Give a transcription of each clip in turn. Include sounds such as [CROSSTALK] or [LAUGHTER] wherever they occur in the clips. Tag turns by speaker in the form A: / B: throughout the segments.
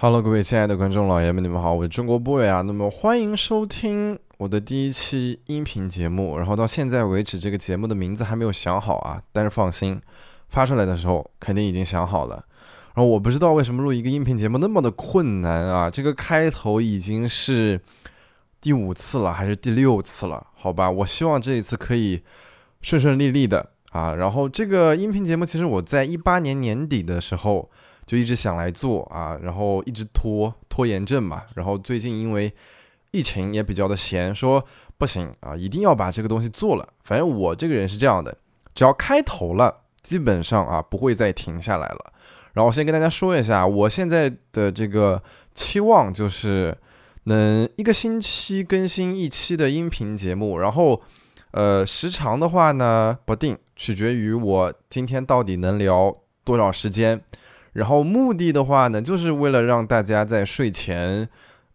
A: Hello，各位亲爱的观众老爷们，你们好，我是中国 boy 啊。那么欢迎收听我的第一期音频节目。然后到现在为止，这个节目的名字还没有想好啊，但是放心，发出来的时候肯定已经想好了。然后我不知道为什么录一个音频节目那么的困难啊，这个开头已经是第五次了，还是第六次了？好吧，我希望这一次可以顺顺利利的啊。然后这个音频节目其实我在一八年年底的时候。就一直想来做啊，然后一直拖拖延症嘛，然后最近因为疫情也比较的闲，说不行啊，一定要把这个东西做了。反正我这个人是这样的，只要开头了，基本上啊不会再停下来了。然后我先跟大家说一下，我现在的这个期望就是能一个星期更新一期的音频节目，然后呃时长的话呢不定，取决于我今天到底能聊多少时间。然后目的的话呢，就是为了让大家在睡前，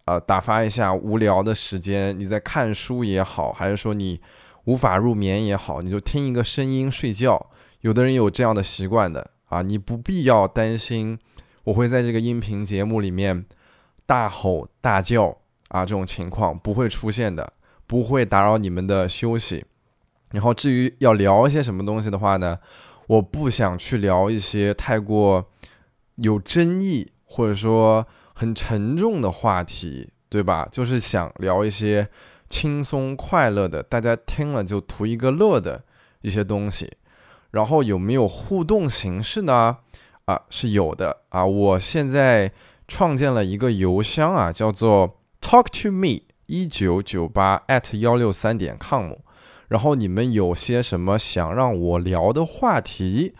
A: 呃，打发一下无聊的时间。你在看书也好，还是说你无法入眠也好，你就听一个声音睡觉。有的人有这样的习惯的啊，你不必要担心我会在这个音频节目里面大吼大叫啊，这种情况不会出现的，不会打扰你们的休息。然后至于要聊一些什么东西的话呢，我不想去聊一些太过。有争议或者说很沉重的话题，对吧？就是想聊一些轻松快乐的，大家听了就图一个乐的一些东西。然后有没有互动形式呢？啊，是有的啊。我现在创建了一个邮箱啊，叫做 talk to me 一九九八 at 幺六三点 com。然后你们有些什么想让我聊的话题，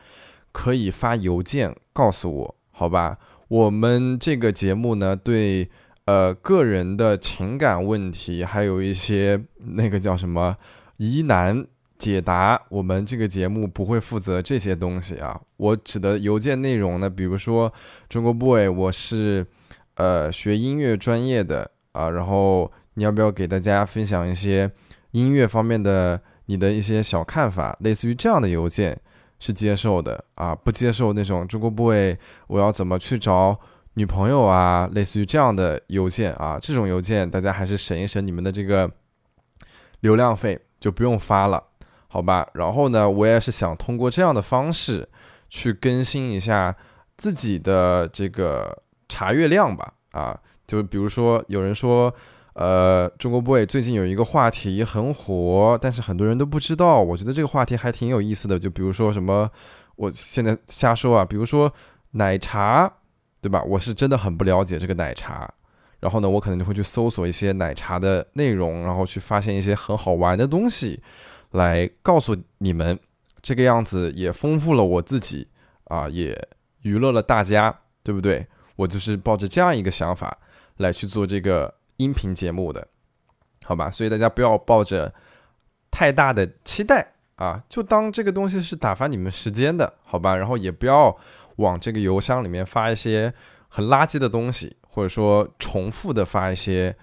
A: 可以发邮件告诉我。好吧，我们这个节目呢，对呃个人的情感问题，还有一些那个叫什么疑难解答，我们这个节目不会负责这些东西啊。我指的邮件内容呢，比如说中国 boy，我是呃学音乐专业的啊，然后你要不要给大家分享一些音乐方面的你的一些小看法，类似于这样的邮件。是接受的啊，不接受那种中国 boy，我要怎么去找女朋友啊？类似于这样的邮件啊，这种邮件大家还是省一省你们的这个流量费，就不用发了，好吧？然后呢，我也是想通过这样的方式去更新一下自己的这个查阅量吧，啊，就比如说有人说。呃，中国 boy 最近有一个话题很火，但是很多人都不知道。我觉得这个话题还挺有意思的。就比如说什么，我现在瞎说啊，比如说奶茶，对吧？我是真的很不了解这个奶茶。然后呢，我可能就会去搜索一些奶茶的内容，然后去发现一些很好玩的东西，来告诉你们。这个样子也丰富了我自己啊，也娱乐了大家，对不对？我就是抱着这样一个想法来去做这个。音频节目的，好吧，所以大家不要抱着太大的期待啊，就当这个东西是打发你们时间的，好吧，然后也不要往这个邮箱里面发一些很垃圾的东西，或者说重复的发一些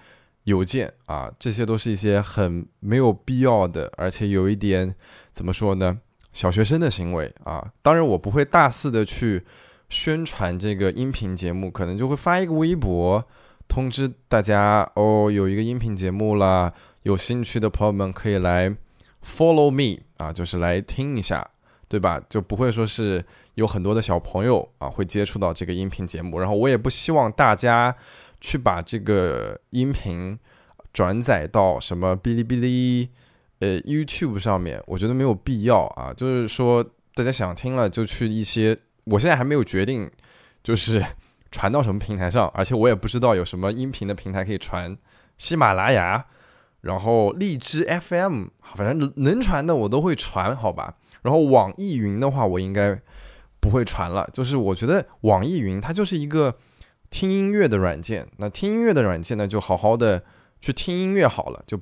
A: 邮件啊，这些都是一些很没有必要的，而且有一点怎么说呢，小学生的行为啊。当然，我不会大肆的去宣传这个音频节目，可能就会发一个微博。通知大家哦，有一个音频节目了，有兴趣的朋友们可以来 follow me 啊，就是来听一下，对吧？就不会说是有很多的小朋友啊会接触到这个音频节目，然后我也不希望大家去把这个音频转载到什么哔哩哔哩、呃 YouTube 上面，我觉得没有必要啊。就是说大家想听了就去一些，我现在还没有决定，就是。传到什么平台上？而且我也不知道有什么音频的平台可以传，喜马拉雅，然后荔枝 FM，反正能传的我都会传，好吧？然后网易云的话，我应该不会传了。就是我觉得网易云它就是一个听音乐的软件，那听音乐的软件呢，就好好的去听音乐好了，就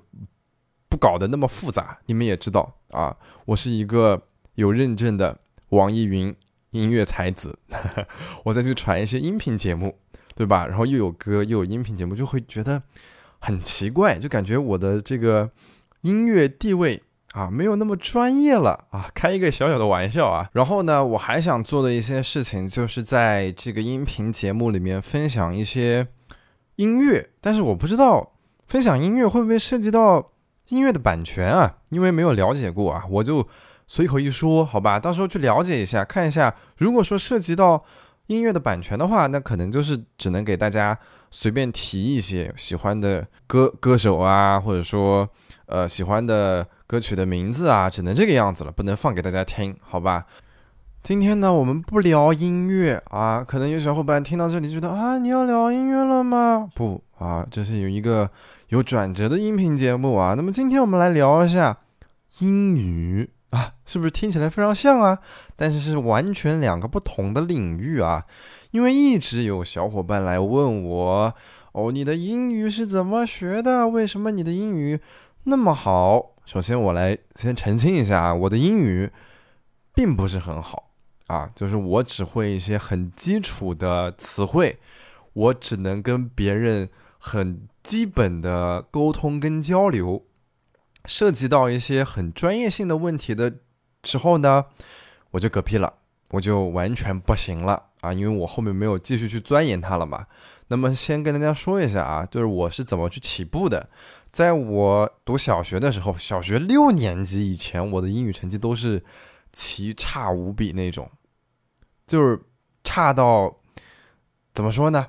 A: 不搞得那么复杂。你们也知道啊，我是一个有认证的网易云。音乐才子，[LAUGHS] 我再去传一些音频节目，对吧？然后又有歌又有音频节目，就会觉得很奇怪，就感觉我的这个音乐地位啊，没有那么专业了啊，开一个小小的玩笑啊。然后呢，我还想做的一些事情，就是在这个音频节目里面分享一些音乐，但是我不知道分享音乐会不会涉及到音乐的版权啊，因为没有了解过啊，我就随口一说，好吧，到时候去了解一下，看一下，如果说涉及到音乐的版权的话，那可能就是只能给大家随便提一些喜欢的歌歌手啊，或者说呃喜欢的。歌曲的名字啊，只能这个样子了，不能放给大家听，好吧？今天呢，我们不聊音乐啊，可能有小伙伴听到这里觉得啊，你要聊音乐了吗？不啊，这是有一个有转折的音频节目啊。那么今天我们来聊一下英语啊，是不是听起来非常像啊？但是是完全两个不同的领域啊。因为一直有小伙伴来问我，哦，你的英语是怎么学的？为什么你的英语那么好？首先，我来先澄清一下啊，我的英语并不是很好啊，就是我只会一些很基础的词汇，我只能跟别人很基本的沟通跟交流。涉及到一些很专业性的问题的时候呢，我就嗝屁了，我就完全不行了啊，因为我后面没有继续去钻研它了嘛。那么，先跟大家说一下啊，就是我是怎么去起步的。在我读小学的时候，小学六年级以前，我的英语成绩都是奇差无比那种，就是差到怎么说呢？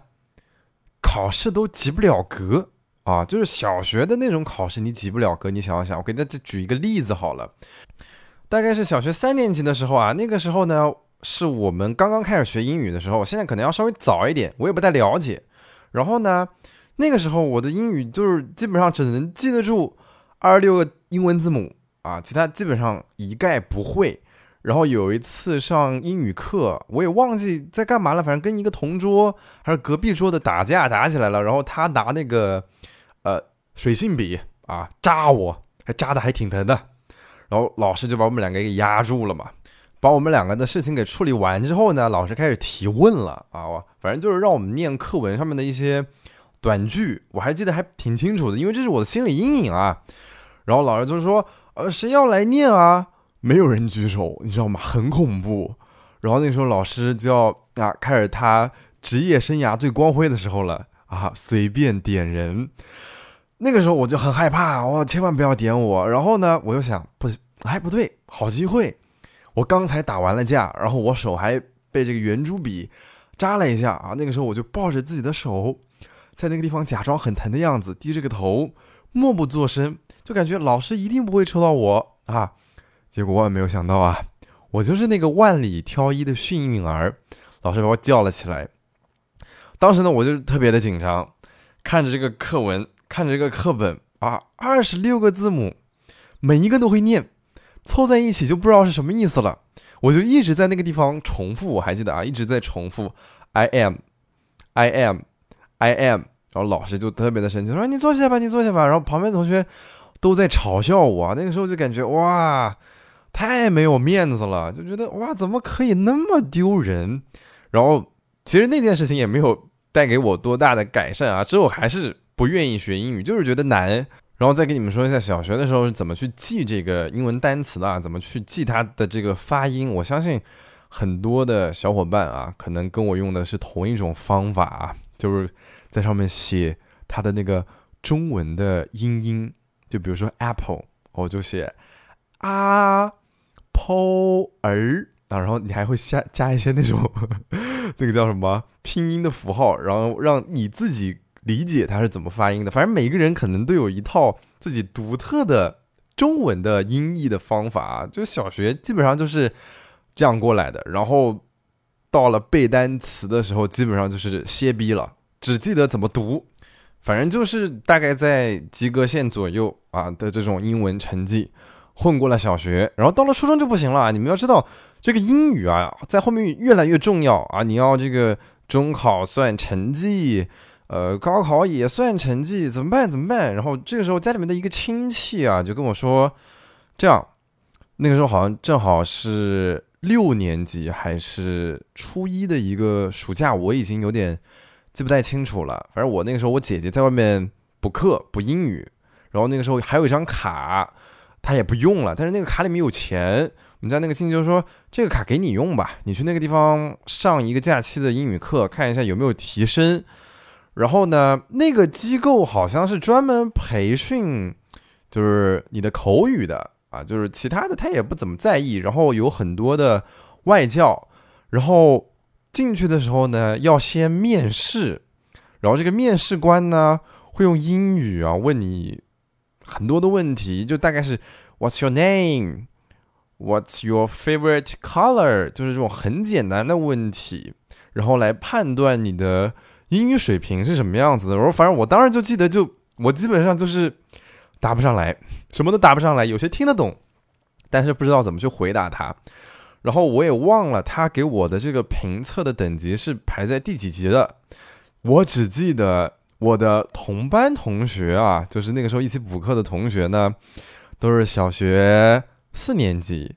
A: 考试都及不了格啊！就是小学的那种考试，你及不了格。你想想，我给大家举一个例子好了，大概是小学三年级的时候啊，那个时候呢，是我们刚刚开始学英语的时候，现在可能要稍微早一点，我也不太了解。然后呢？那个时候我的英语就是基本上只能记得住二十六个英文字母啊，其他基本上一概不会。然后有一次上英语课，我也忘记在干嘛了，反正跟一个同桌还是隔壁桌的打架打起来了。然后他拿那个呃水性笔啊扎我，还扎的还挺疼的。然后老师就把我们两个给压住了嘛，把我们两个的事情给处理完之后呢，老师开始提问了啊，反正就是让我们念课文上面的一些。短句我还记得还挺清楚的，因为这是我的心理阴影啊。然后老师就说：“呃，谁要来念啊？”没有人举手，你知道吗？很恐怖。然后那时候老师就要啊开始他职业生涯最光辉的时候了啊，随便点人。那个时候我就很害怕，我千万不要点我。然后呢，我就想不，哎不对，好机会。我刚才打完了架，然后我手还被这个圆珠笔扎了一下啊。那个时候我就抱着自己的手。在那个地方假装很疼的样子，低着个头，默不作声，就感觉老师一定不会抽到我啊！结果万没有想到啊，我就是那个万里挑一的幸运儿，老师把我叫了起来。当时呢，我就特别的紧张，看着这个课文，看着这个课本啊，二十六个字母，每一个都会念，凑在一起就不知道是什么意思了。我就一直在那个地方重复，我还记得啊，一直在重复，I am，I am。I am，然后老师就特别的生气，说：“你坐下吧，你坐下吧。”然后旁边同学都在嘲笑我。那个时候就感觉哇，太没有面子了，就觉得哇，怎么可以那么丢人？然后其实那件事情也没有带给我多大的改善啊，之后还是不愿意学英语，就是觉得难。然后再给你们说一下，小学的时候是怎么去记这个英文单词的，啊，怎么去记它的这个发音。我相信很多的小伙伴啊，可能跟我用的是同一种方法啊。就是在上面写它的那个中文的音音，就比如说 apple，我就写啊 p 儿啊，然后你还会加加一些那种 [LAUGHS] 那个叫什么拼音的符号，然后让你自己理解它是怎么发音的。反正每个人可能都有一套自己独特的中文的音译的方法，就小学基本上就是这样过来的，然后。到了背单词的时候，基本上就是歇逼了，只记得怎么读，反正就是大概在及格线左右啊的这种英文成绩混过了小学，然后到了初中就不行了。你们要知道，这个英语啊，在后面越来越重要啊，你要这个中考算成绩，呃，高考也算成绩，怎么办？怎么办？然后这个时候家里面的一个亲戚啊，就跟我说，这样，那个时候好像正好是。六年级还是初一的一个暑假，我已经有点记不太清楚了。反正我那个时候，我姐姐在外面补课补英语，然后那个时候还有一张卡，她也不用了，但是那个卡里面有钱。我们家那个亲戚就说：“这个卡给你用吧，你去那个地方上一个假期的英语课，看一下有没有提升。”然后呢，那个机构好像是专门培训，就是你的口语的啊，就是其他的他也不怎么在意。然后有很多的外教，然后进去的时候呢，要先面试，然后这个面试官呢会用英语啊问你很多的问题，就大概是 “What's your name？” What's your favorite color？就是这种很简单的问题，然后来判断你的英语水平是什么样子的。然后反正我当时就记得，就我基本上就是答不上来，[LAUGHS] 什么都答不上来。有些听得懂，但是不知道怎么去回答他。然后我也忘了他给我的这个评测的等级是排在第几级的。我只记得我的同班同学啊，就是那个时候一起补课的同学呢，都是小学。四年级、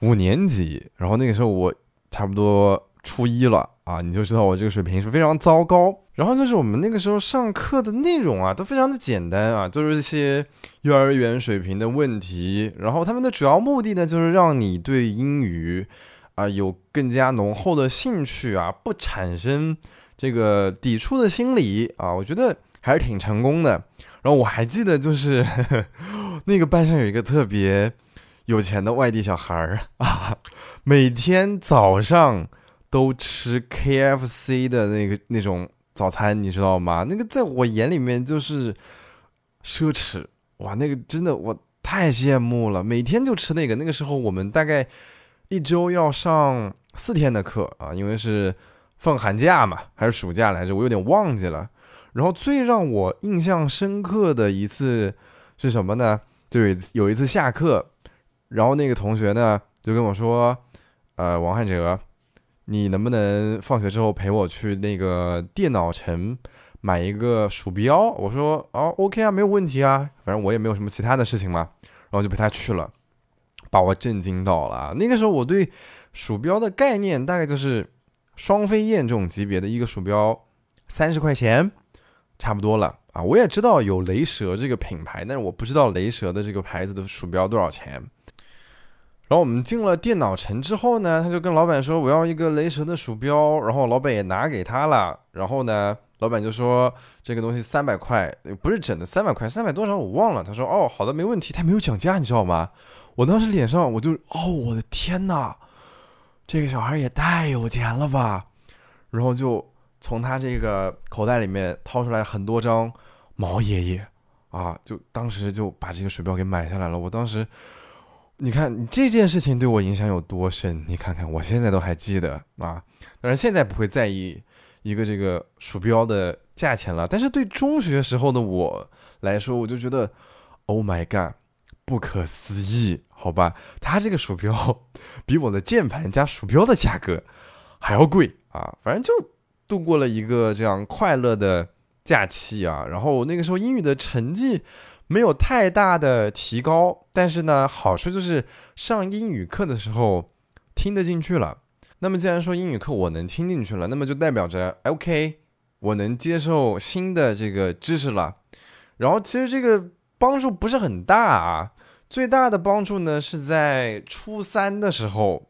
A: 五年级，然后那个时候我差不多初一了啊，你就知道我这个水平是非常糟糕。然后就是我们那个时候上课的内容啊，都非常的简单啊，都是一些幼儿园水平的问题。然后他们的主要目的呢，就是让你对英语啊有更加浓厚的兴趣啊，不产生这个抵触的心理啊。我觉得还是挺成功的。然后我还记得就是 [LAUGHS] 那个班上有一个特别。有钱的外地小孩儿啊，每天早上都吃 KFC 的那个那种早餐，你知道吗？那个在我眼里面就是奢侈哇！那个真的我太羡慕了，每天就吃那个。那个时候我们大概一周要上四天的课啊，因为是放寒假嘛，还是暑假来着，我有点忘记了。然后最让我印象深刻的一次是什么呢？就是有一次下课。然后那个同学呢，就跟我说：“呃，王汉哲，你能不能放学之后陪我去那个电脑城买一个鼠标？”我说：“哦，OK 啊，没有问题啊，反正我也没有什么其他的事情嘛。”然后就陪他去了，把我震惊到了。那个时候我对鼠标的概念大概就是双飞燕这种级别的一个鼠标，三十块钱，差不多了啊。我也知道有雷蛇这个品牌，但是我不知道雷蛇的这个牌子的鼠标多少钱。然后我们进了电脑城之后呢，他就跟老板说：“我要一个雷蛇的鼠标。”然后老板也拿给他了。然后呢，老板就说：“这个东西三百块，不是整的，三百块，三百多少我忘了。”他说：“哦，好的，没问题。”他没有讲价，你知道吗？我当时脸上我就哦，我的天哪，这个小孩也太有钱了吧！然后就从他这个口袋里面掏出来很多张毛爷爷啊，就当时就把这个鼠标给买下来了。我当时。你看，你这件事情对我影响有多深？你看看，我现在都还记得啊。当然，现在不会在意一个这个鼠标的价钱了。但是对中学时候的我来说，我就觉得，Oh my god，不可思议，好吧？它这个鼠标比我的键盘加鼠标的价格还要贵啊。反正就度过了一个这样快乐的假期啊。然后那个时候英语的成绩。没有太大的提高，但是呢，好处就是上英语课的时候听得进去了。那么既然说英语课我能听进去了，那么就代表着 OK，我能接受新的这个知识了。然后其实这个帮助不是很大啊，最大的帮助呢是在初三的时候。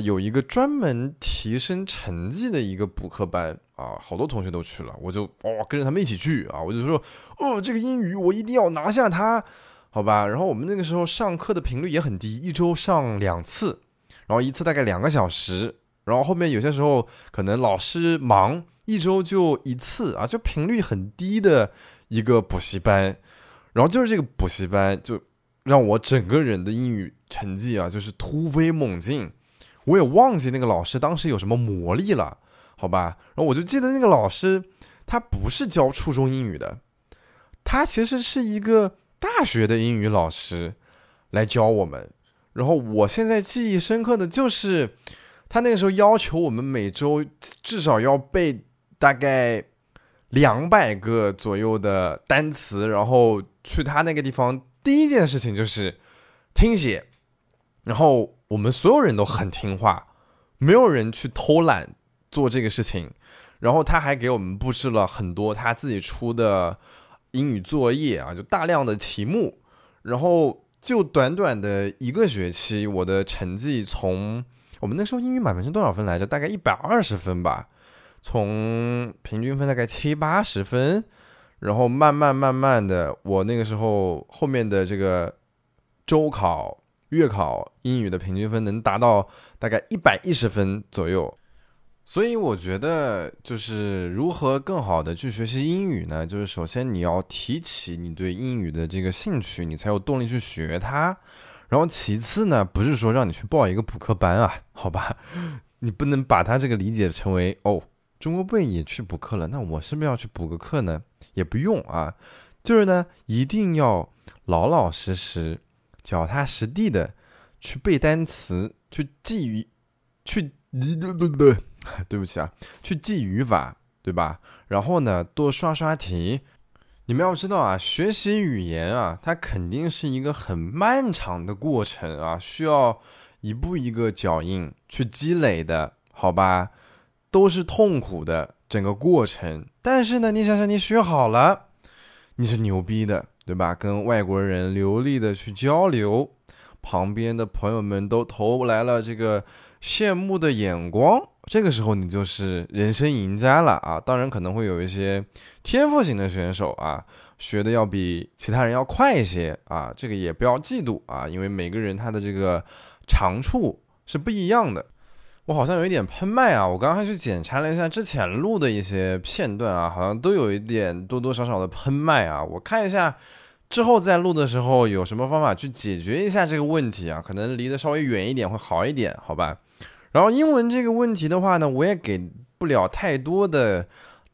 A: 有一个专门提升成绩的一个补课班啊，好多同学都去了，我就哦跟着他们一起去啊，我就说哦这个英语我一定要拿下它，好吧？然后我们那个时候上课的频率也很低，一周上两次，然后一次大概两个小时，然后后面有些时候可能老师忙，一周就一次啊，就频率很低的一个补习班，然后就是这个补习班就让我整个人的英语成绩啊就是突飞猛进。我也忘记那个老师当时有什么魔力了，好吧？然后我就记得那个老师，他不是教初中英语的，他其实是一个大学的英语老师来教我们。然后我现在记忆深刻的就是，他那个时候要求我们每周至少要背大概两百个左右的单词，然后去他那个地方，第一件事情就是听写，然后。我们所有人都很听话，没有人去偷懒做这个事情。然后他还给我们布置了很多他自己出的英语作业啊，就大量的题目。然后就短短的一个学期，我的成绩从我们那时候英语满分是多少分来着？大概一百二十分吧，从平均分大概七八十分，然后慢慢慢慢的，我那个时候后面的这个周考、月考英语的平均分能达到大概一百一十分左右。所以我觉得，就是如何更好的去学习英语呢？就是首先你要提起你对英语的这个兴趣，你才有动力去学它。然后其次呢，不是说让你去报一个补课班啊，好吧？[LAUGHS] 你不能把它这个理解成为哦，中国贝也去补课了，那我是不是要去补个课呢？也不用啊，就是呢，一定要老老实实、脚踏实地的去背单词，去记语，去。[LAUGHS] 对不起啊，去记语法，对吧？然后呢，多刷刷题。你们要知道啊，学习语言啊，它肯定是一个很漫长的过程啊，需要一步一个脚印去积累的，好吧？都是痛苦的整个过程。但是呢，你想想，你学好了，你是牛逼的，对吧？跟外国人流利的去交流，旁边的朋友们都投来了这个羡慕的眼光。这个时候你就是人生赢家了啊！当然可能会有一些天赋型的选手啊，学的要比其他人要快一些啊，这个也不要嫉妒啊，因为每个人他的这个长处是不一样的。我好像有一点喷麦啊，我刚刚去检查了一下之前录的一些片段啊，好像都有一点多多少少的喷麦啊。我看一下之后再录的时候有什么方法去解决一下这个问题啊？可能离得稍微远一点会好一点，好吧？然后英文这个问题的话呢，我也给不了太多的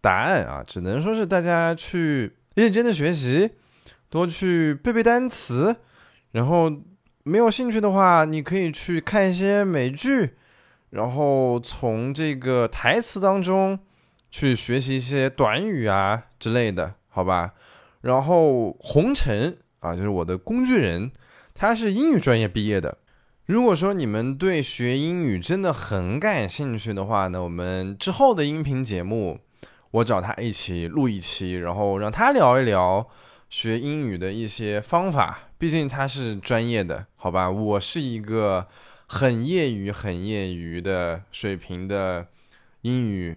A: 答案啊，只能说是大家去认真的学习，多去背背单词。然后没有兴趣的话，你可以去看一些美剧，然后从这个台词当中去学习一些短语啊之类的，好吧？然后红尘啊，就是我的工具人，他是英语专业毕业的。如果说你们对学英语真的很感兴趣的话呢，我们之后的音频节目，我找他一起录一期，然后让他聊一聊学英语的一些方法。毕竟他是专业的，好吧？我是一个很业余、很业余的水平的英语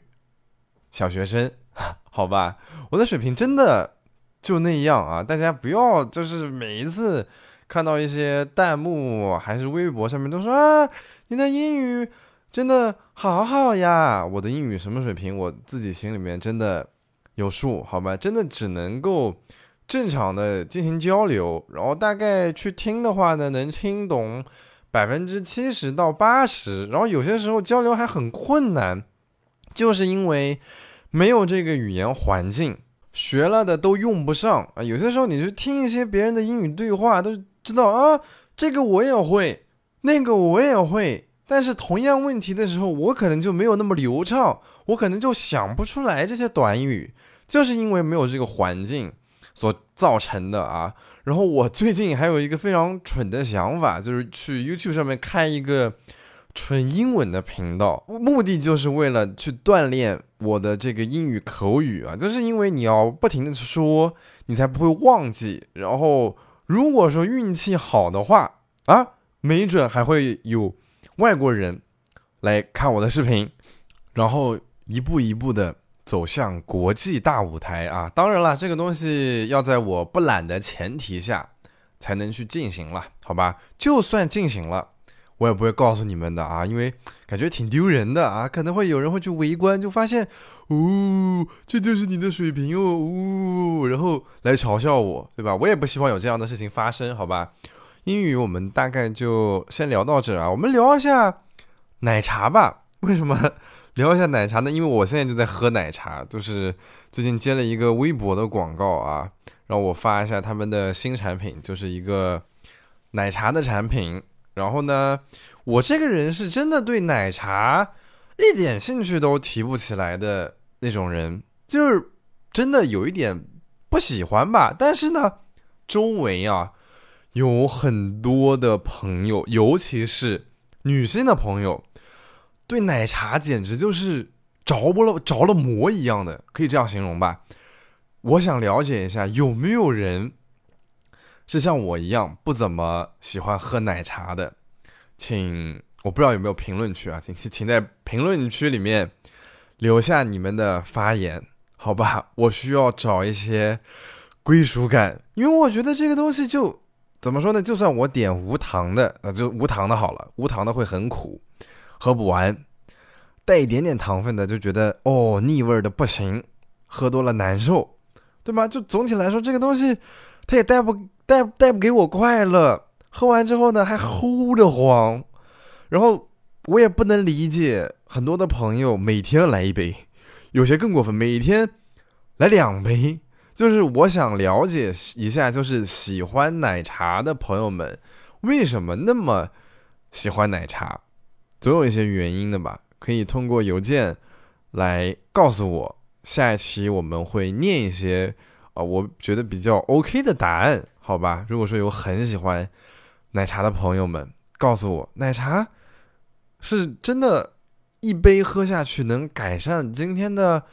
A: 小学生，[LAUGHS] 好吧？我的水平真的就那样啊！大家不要就是每一次。看到一些弹幕还是微博上面都说啊，你的英语真的好好呀！我的英语什么水平，我自己心里面真的有数，好吧？真的只能够正常的进行交流，然后大概去听的话呢，能听懂百分之七十到八十，然后有些时候交流还很困难，就是因为没有这个语言环境，学了的都用不上啊。有些时候你去听一些别人的英语对话都。知道啊，这个我也会，那个我也会，但是同样问题的时候，我可能就没有那么流畅，我可能就想不出来这些短语，就是因为没有这个环境所造成的啊。然后我最近还有一个非常蠢的想法，就是去 YouTube 上面开一个纯英文的频道，目的就是为了去锻炼我的这个英语口语啊，就是因为你要不停的去说，你才不会忘记，然后。如果说运气好的话啊，没准还会有外国人来看我的视频，然后一步一步的走向国际大舞台啊！当然了，这个东西要在我不懒的前提下才能去进行了，好吧？就算进行了。我也不会告诉你们的啊，因为感觉挺丢人的啊，可能会有人会去围观，就发现，哦，这就是你的水平哦，哦，然后来嘲笑我，对吧？我也不希望有这样的事情发生，好吧？英语我们大概就先聊到这啊，我们聊一下奶茶吧。为什么聊一下奶茶呢？因为我现在就在喝奶茶，就是最近接了一个微博的广告啊，让我发一下他们的新产品，就是一个奶茶的产品。然后呢，我这个人是真的对奶茶一点兴趣都提不起来的那种人，就是真的有一点不喜欢吧。但是呢，周围啊有很多的朋友，尤其是女性的朋友，对奶茶简直就是着不了着了魔一样的，可以这样形容吧。我想了解一下，有没有人是像我一样不怎么喜欢喝奶茶的，请我不知道有没有评论区啊，请请在评论区里面留下你们的发言，好吧？我需要找一些归属感，因为我觉得这个东西就怎么说呢？就算我点无糖的，那就无糖的好了，无糖的会很苦，喝不完；带一点点糖分的，就觉得哦腻味的不行，喝多了难受，对吧？就总体来说，这个东西它也带不。带带不给我快乐，喝完之后呢还齁的慌，然后我也不能理解很多的朋友每天来一杯，有些更过分，每天来两杯。就是我想了解一下，就是喜欢奶茶的朋友们为什么那么喜欢奶茶，总有一些原因的吧？可以通过邮件来告诉我。下一期我们会念一些啊，我觉得比较 OK 的答案。好吧，如果说有很喜欢奶茶的朋友们，告诉我，奶茶是真的，一杯喝下去能改善今天的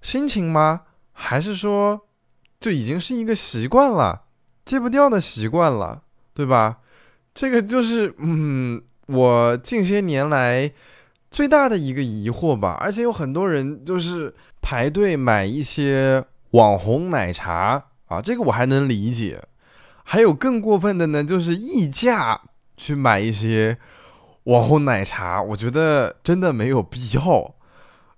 A: 心情吗？还是说就已经是一个习惯了，戒不掉的习惯了，对吧？这个就是，嗯，我近些年来最大的一个疑惑吧。而且有很多人就是排队买一些网红奶茶啊，这个我还能理解。还有更过分的呢，就是溢价去买一些网红奶茶，我觉得真的没有必要。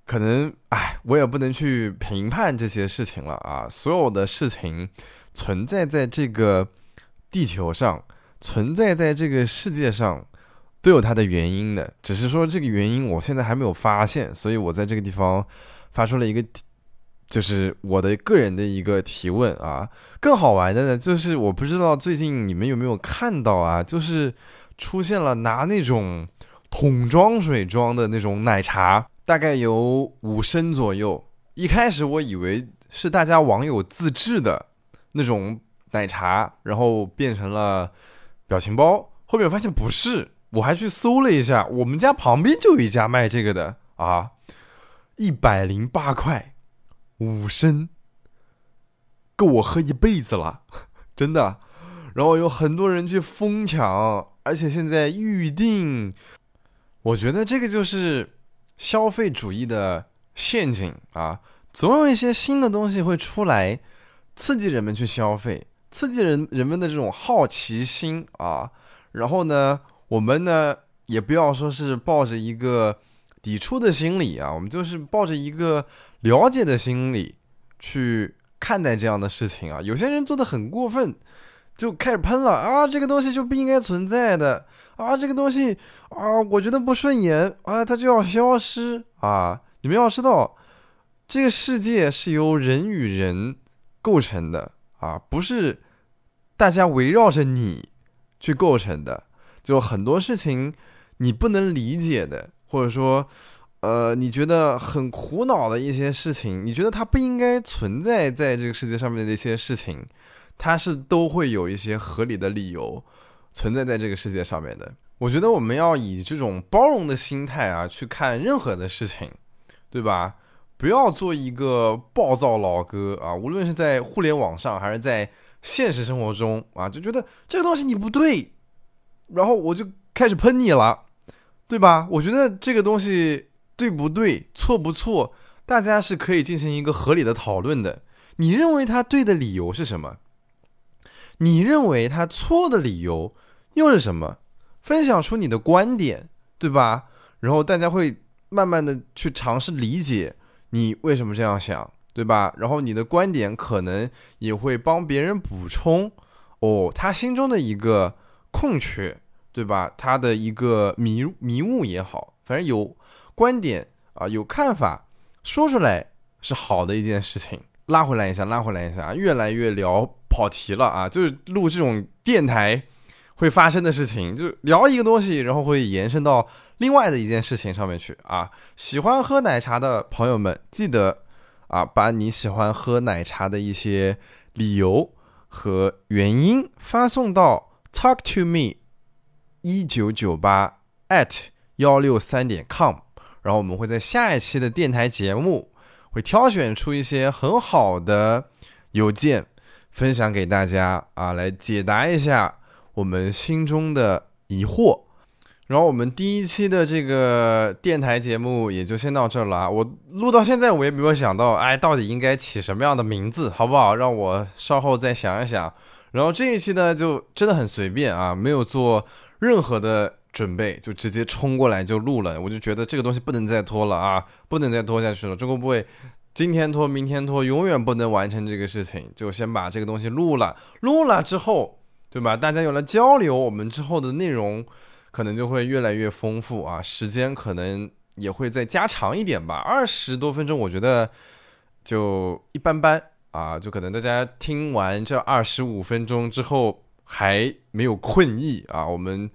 A: 可能，哎，我也不能去评判这些事情了啊。所有的事情存在在这个地球上，存在在这个世界上，都有它的原因的。只是说这个原因我现在还没有发现，所以我在这个地方发出了一个。就是我的个人的一个提问啊，更好玩的呢，就是我不知道最近你们有没有看到啊，就是出现了拿那种桶装水装的那种奶茶，大概有五升左右。一开始我以为是大家网友自制的那种奶茶，然后变成了表情包，后面发现不是，我还去搜了一下，我们家旁边就有一家卖这个的啊，一百零八块。五升，够我喝一辈子了，[LAUGHS] 真的。然后有很多人去疯抢，而且现在预定。我觉得这个就是消费主义的陷阱啊！总有一些新的东西会出来，刺激人们去消费，刺激人人们的这种好奇心啊。然后呢，我们呢也不要说是抱着一个抵触的心理啊，我们就是抱着一个。了解的心理去看待这样的事情啊，有些人做的很过分，就开始喷了啊，这个东西就不应该存在的啊，这个东西啊，我觉得不顺眼啊，它就要消失啊！你们要知道，这个世界是由人与人构成的啊，不是大家围绕着你去构成的，就很多事情你不能理解的，或者说。呃，你觉得很苦恼的一些事情，你觉得它不应该存在在这个世界上面的一些事情，它是都会有一些合理的理由存在在这个世界上面的。我觉得我们要以这种包容的心态啊去看任何的事情，对吧？不要做一个暴躁老哥啊，无论是在互联网上还是在现实生活中啊，就觉得这个东西你不对，然后我就开始喷你了，对吧？我觉得这个东西。对不对？错不错？大家是可以进行一个合理的讨论的。你认为他对的理由是什么？你认为他错的理由又是什么？分享出你的观点，对吧？然后大家会慢慢的去尝试理解你为什么这样想，对吧？然后你的观点可能也会帮别人补充哦，他心中的一个空缺，对吧？他的一个迷迷雾也好，反正有。观点啊，有看法，说出来是好的一件事情。拉回来一下，拉回来一下，越来越聊跑题了啊！就是录这种电台会发生的事情，就聊一个东西，然后会延伸到另外的一件事情上面去啊。喜欢喝奶茶的朋友们，记得啊，把你喜欢喝奶茶的一些理由和原因发送到 talk to me 一九九八 at 幺六三点 com。然后我们会在下一期的电台节目，会挑选出一些很好的邮件，分享给大家啊，来解答一下我们心中的疑惑。然后我们第一期的这个电台节目也就先到这儿了啊！我录到现在我也没有想到，哎，到底应该起什么样的名字，好不好？让我稍后再想一想。然后这一期呢，就真的很随便啊，没有做任何的准备，就直接冲过来就录了。我就觉得这个东西不能再拖了啊，不能再拖下去了。中国不会今天拖明天拖，永远不能完成这个事情，就先把这个东西录了。录了之后，对吧？大家有了交流，我们之后的内容。可能就会越来越丰富啊，时间可能也会再加长一点吧。二十多分钟，我觉得就一般般啊。就可能大家听完这二十五分钟之后还没有困意啊，我们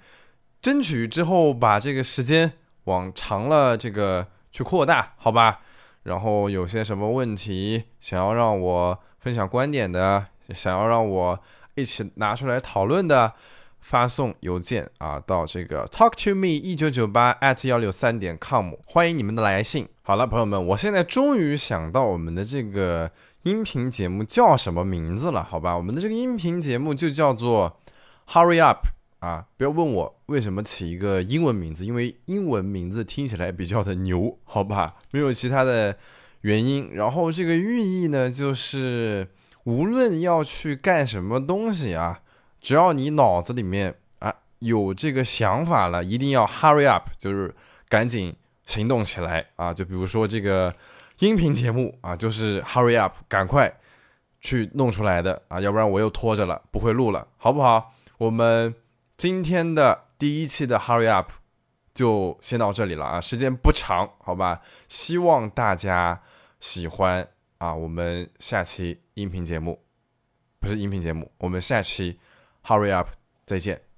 A: 争取之后把这个时间往长了这个去扩大，好吧？然后有些什么问题想要让我分享观点的，想要让我一起拿出来讨论的。发送邮件啊，到这个 talk to me 一九九八 at 幺六三点 com，欢迎你们的来信。好了，朋友们，我现在终于想到我们的这个音频节目叫什么名字了，好吧？我们的这个音频节目就叫做 Hurry Up 啊！不要问我为什么起一个英文名字，因为英文名字听起来比较的牛，好吧？没有其他的原因。然后这个寓意呢，就是无论要去干什么东西啊。只要你脑子里面啊有这个想法了，一定要 hurry up，就是赶紧行动起来啊！就比如说这个音频节目啊，就是 hurry up，赶快去弄出来的啊，要不然我又拖着了，不会录了，好不好？我们今天的第一期的 hurry up 就先到这里了啊，时间不长，好吧？希望大家喜欢啊！我们下期音频节目不是音频节目，我们下期。Hurry up！再见。